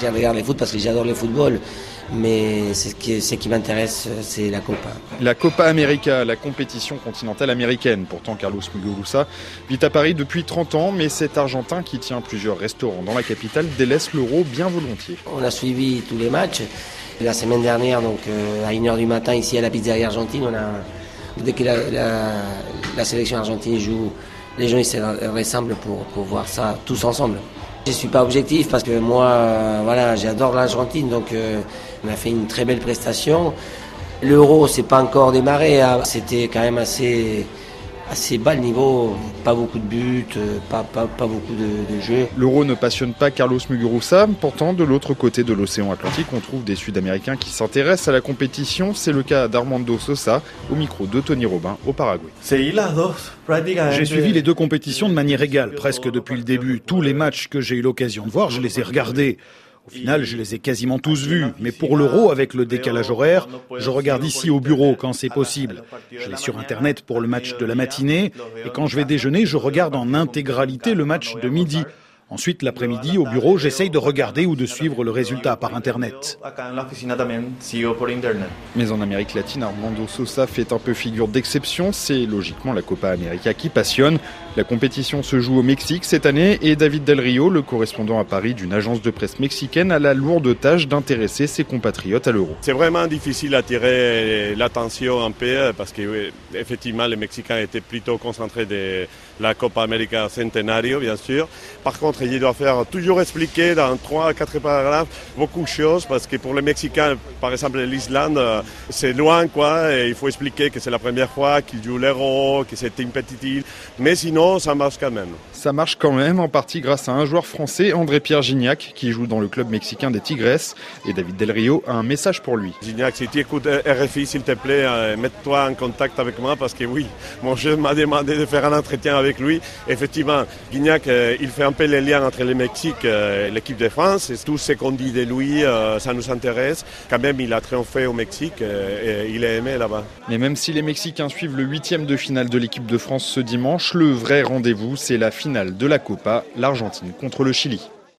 Je regarde le foot parce que j'adore le football, mais ce qui, ce qui m'intéresse, c'est la Copa. La Copa América, la compétition continentale américaine. Pourtant, Carlos Muguruza vit à Paris depuis 30 ans, mais cet Argentin qui tient plusieurs restaurants dans la capitale délaisse l'euro bien volontiers. On a suivi tous les matchs. La semaine dernière, donc euh, à 1h du matin, ici à la pizzeria argentine, on a, dès que la, la, la sélection argentine joue, les gens ils se rassemblent pour, pour voir ça tous ensemble. Je suis pas objectif parce que moi, euh, voilà, j'adore l'Argentine, donc euh, on a fait une très belle prestation. L'Euro, c'est pas encore démarré, hein. c'était quand même assez assez bas le niveau, pas beaucoup de buts, pas, pas, pas beaucoup de, de jeux. L'euro ne passionne pas Carlos Muguruza, pourtant de l'autre côté de l'océan Atlantique on trouve des Sud-Américains qui s'intéressent à la compétition, c'est le cas d'Armando Sosa au micro de Tony Robin au Paraguay. J'ai suivi les deux compétitions de manière égale, presque depuis le début. Tous les matchs que j'ai eu l'occasion de voir, je les ai regardés. Au final, je les ai quasiment tous vus, mais pour l'euro, avec le décalage horaire, je regarde ici au bureau quand c'est possible. Je vais sur Internet pour le match de la matinée, et quand je vais déjeuner, je regarde en intégralité le match de midi. Ensuite, l'après-midi, au bureau, j'essaye de regarder ou de suivre le résultat par Internet. Mais en Amérique latine, Armando Sosa fait un peu figure d'exception. C'est logiquement la Copa América qui passionne. La compétition se joue au Mexique cette année et David Del Rio, le correspondant à Paris d'une agence de presse mexicaine, a la lourde tâche d'intéresser ses compatriotes à l'euro. C'est vraiment difficile d'attirer l'attention un peu parce que oui, effectivement les Mexicains étaient plutôt concentrés de la Copa América Centenario, bien sûr. Par contre, il doit faire toujours expliquer dans trois, quatre paragraphes beaucoup de choses parce que pour les Mexicains, par exemple l'Islande, c'est loin quoi et il faut expliquer que c'est la première fois qu'ils jouent l'euro, que c'était une petite île. Mais sinon, ça marche quand même. Ça marche quand même, en partie grâce à un joueur français, André-Pierre Gignac, qui joue dans le club mexicain des Tigres. Et David Del Rio a un message pour lui. Gignac, si tu écoutes RFI, s'il te plaît, euh, mets-toi en contact avec moi parce que oui, mon chef m'a demandé de faire un entretien avec lui. Effectivement, Gignac, euh, il fait un peu les liens entre le Mexique et l'équipe de France. Et tout ce qu'on dit de lui, euh, ça nous intéresse. Quand même, il a triomphé au Mexique et il est aimé là-bas. Mais même si les Mexicains suivent le huitième de finale de l'équipe de France ce dimanche, le vrai rendez-vous, c'est la finale de la Copa, l'Argentine contre le Chili.